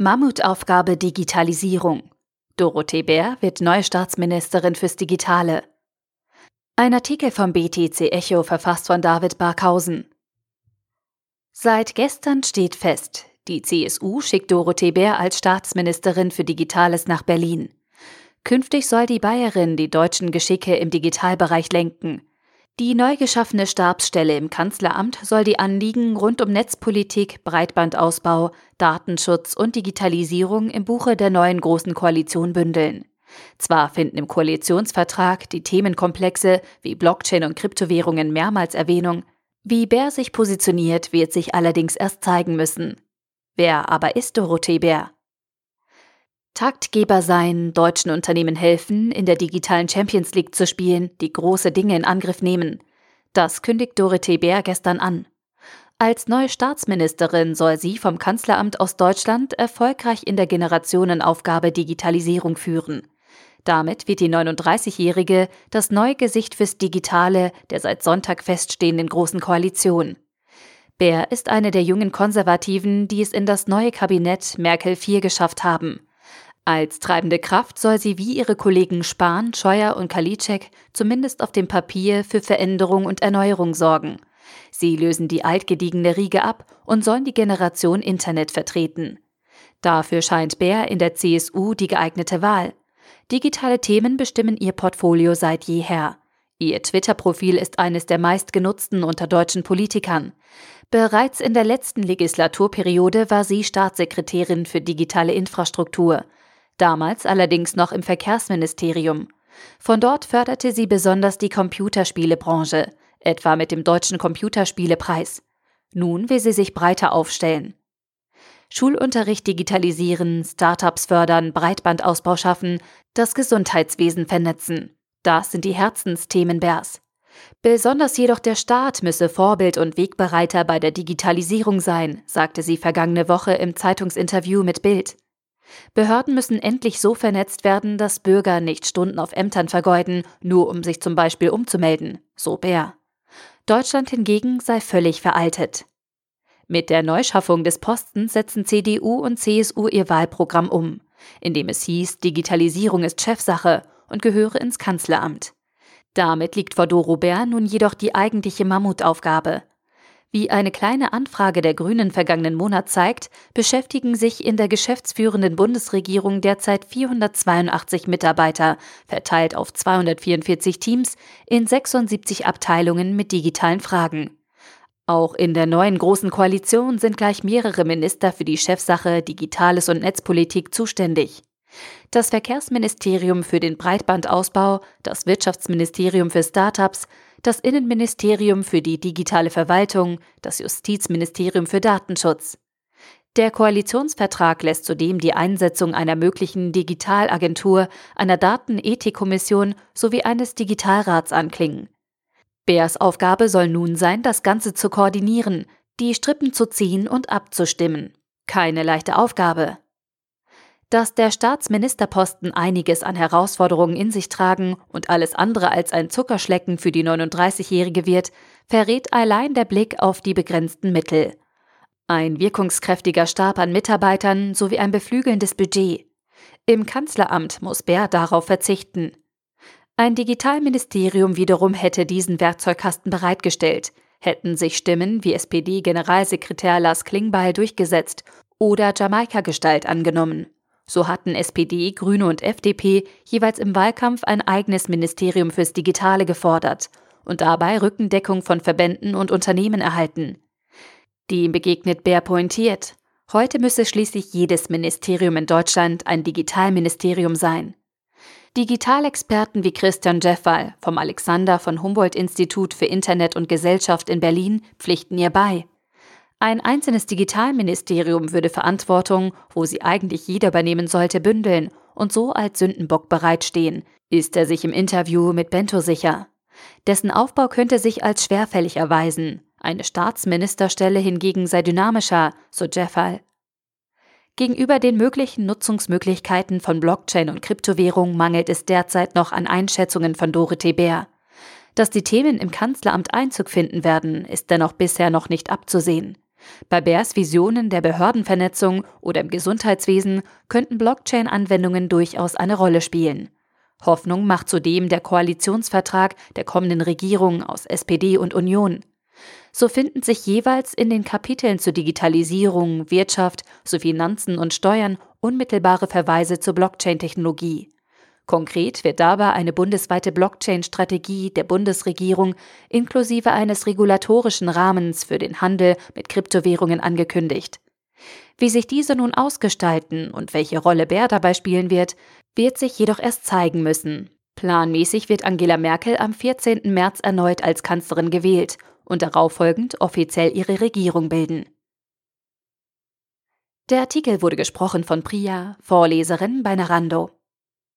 Mammutaufgabe Digitalisierung. Dorothee Bär wird neue Staatsministerin fürs Digitale. Ein Artikel vom BTC Echo verfasst von David Barkhausen. Seit gestern steht fest, die CSU schickt Dorothee Bär als Staatsministerin für Digitales nach Berlin. Künftig soll die Bayerin die deutschen Geschicke im Digitalbereich lenken. Die neu geschaffene Stabsstelle im Kanzleramt soll die Anliegen rund um Netzpolitik, Breitbandausbau, Datenschutz und Digitalisierung im Buche der neuen Großen Koalition bündeln. Zwar finden im Koalitionsvertrag die Themenkomplexe wie Blockchain und Kryptowährungen mehrmals Erwähnung, wie Bär sich positioniert, wird sich allerdings erst zeigen müssen. Wer aber ist Dorothee Bär? Taktgeber sein, deutschen Unternehmen helfen, in der digitalen Champions League zu spielen, die große Dinge in Angriff nehmen. Das kündigt Dorothee Bär gestern an. Als neue Staatsministerin soll sie vom Kanzleramt aus Deutschland erfolgreich in der Generationenaufgabe Digitalisierung führen. Damit wird die 39-Jährige das neue Gesicht fürs Digitale der seit Sonntag feststehenden Großen Koalition. Bär ist eine der jungen Konservativen, die es in das neue Kabinett Merkel IV geschafft haben. Als treibende Kraft soll sie wie ihre Kollegen Spahn, Scheuer und Kalitschek zumindest auf dem Papier für Veränderung und Erneuerung sorgen. Sie lösen die altgediegene Riege ab und sollen die Generation Internet vertreten. Dafür scheint Bär in der CSU die geeignete Wahl. Digitale Themen bestimmen ihr Portfolio seit jeher. Ihr Twitter-Profil ist eines der meistgenutzten unter deutschen Politikern. Bereits in der letzten Legislaturperiode war sie Staatssekretärin für digitale Infrastruktur damals allerdings noch im Verkehrsministerium. Von dort förderte sie besonders die Computerspielebranche, etwa mit dem Deutschen Computerspielepreis. Nun will sie sich breiter aufstellen. Schulunterricht digitalisieren, Startups fördern, Breitbandausbau schaffen, das Gesundheitswesen vernetzen. Das sind die Herzensthemen Bärs. Besonders jedoch der Staat müsse Vorbild und Wegbereiter bei der Digitalisierung sein, sagte sie vergangene Woche im Zeitungsinterview mit Bild. Behörden müssen endlich so vernetzt werden, dass Bürger nicht Stunden auf Ämtern vergeuden, nur um sich zum Beispiel umzumelden, so Bär. Deutschland hingegen sei völlig veraltet. Mit der Neuschaffung des Postens setzen CDU und CSU ihr Wahlprogramm um, indem es hieß, Digitalisierung ist Chefsache und gehöre ins Kanzleramt. Damit liegt vor Doro Bär nun jedoch die eigentliche Mammutaufgabe, wie eine kleine Anfrage der Grünen vergangenen Monat zeigt, beschäftigen sich in der geschäftsführenden Bundesregierung derzeit 482 Mitarbeiter, verteilt auf 244 Teams in 76 Abteilungen mit digitalen Fragen. Auch in der neuen Großen Koalition sind gleich mehrere Minister für die Chefsache Digitales und Netzpolitik zuständig. Das Verkehrsministerium für den Breitbandausbau, das Wirtschaftsministerium für Startups, das Innenministerium für die digitale Verwaltung, das Justizministerium für Datenschutz. Der Koalitionsvertrag lässt zudem die Einsetzung einer möglichen Digitalagentur, einer Datenethikkommission sowie eines Digitalrats anklingen. Bärs Aufgabe soll nun sein, das Ganze zu koordinieren, die Strippen zu ziehen und abzustimmen. Keine leichte Aufgabe. Dass der Staatsministerposten einiges an Herausforderungen in sich tragen und alles andere als ein Zuckerschlecken für die 39-Jährige wird, verrät allein der Blick auf die begrenzten Mittel. Ein wirkungskräftiger Stab an Mitarbeitern sowie ein beflügelndes Budget. Im Kanzleramt muss Bär darauf verzichten. Ein Digitalministerium wiederum hätte diesen Werkzeugkasten bereitgestellt, hätten sich Stimmen wie SPD-Generalsekretär Lars Klingbeil durchgesetzt oder Jamaika-Gestalt angenommen. So hatten SPD, Grüne und FDP jeweils im Wahlkampf ein eigenes Ministerium fürs Digitale gefordert und dabei Rückendeckung von Verbänden und Unternehmen erhalten. Dem begegnet Bär pointiert. Heute müsse schließlich jedes Ministerium in Deutschland ein Digitalministerium sein. Digitalexperten wie Christian Jeffal vom Alexander von Humboldt Institut für Internet und Gesellschaft in Berlin pflichten ihr bei. Ein einzelnes Digitalministerium würde Verantwortung, wo sie eigentlich jeder übernehmen sollte, bündeln und so als Sündenbock bereitstehen, ist er sich im Interview mit Bento sicher. Dessen Aufbau könnte sich als schwerfällig erweisen. Eine Staatsministerstelle hingegen sei dynamischer, so Jeffal. Gegenüber den möglichen Nutzungsmöglichkeiten von Blockchain und Kryptowährung mangelt es derzeit noch an Einschätzungen von Dorothee Bär. Dass die Themen im Kanzleramt Einzug finden werden, ist dennoch bisher noch nicht abzusehen. Bei Bärs Visionen der Behördenvernetzung oder im Gesundheitswesen könnten Blockchain-Anwendungen durchaus eine Rolle spielen. Hoffnung macht zudem der Koalitionsvertrag der kommenden Regierung aus SPD und Union. So finden sich jeweils in den Kapiteln zur Digitalisierung, Wirtschaft sowie Finanzen und Steuern unmittelbare Verweise zur Blockchain-Technologie. Konkret wird dabei eine bundesweite Blockchain-Strategie der Bundesregierung inklusive eines regulatorischen Rahmens für den Handel mit Kryptowährungen angekündigt. Wie sich diese nun ausgestalten und welche Rolle Bär dabei spielen wird, wird sich jedoch erst zeigen müssen. Planmäßig wird Angela Merkel am 14. März erneut als Kanzlerin gewählt und darauffolgend offiziell ihre Regierung bilden. Der Artikel wurde gesprochen von Priya, Vorleserin bei Narando.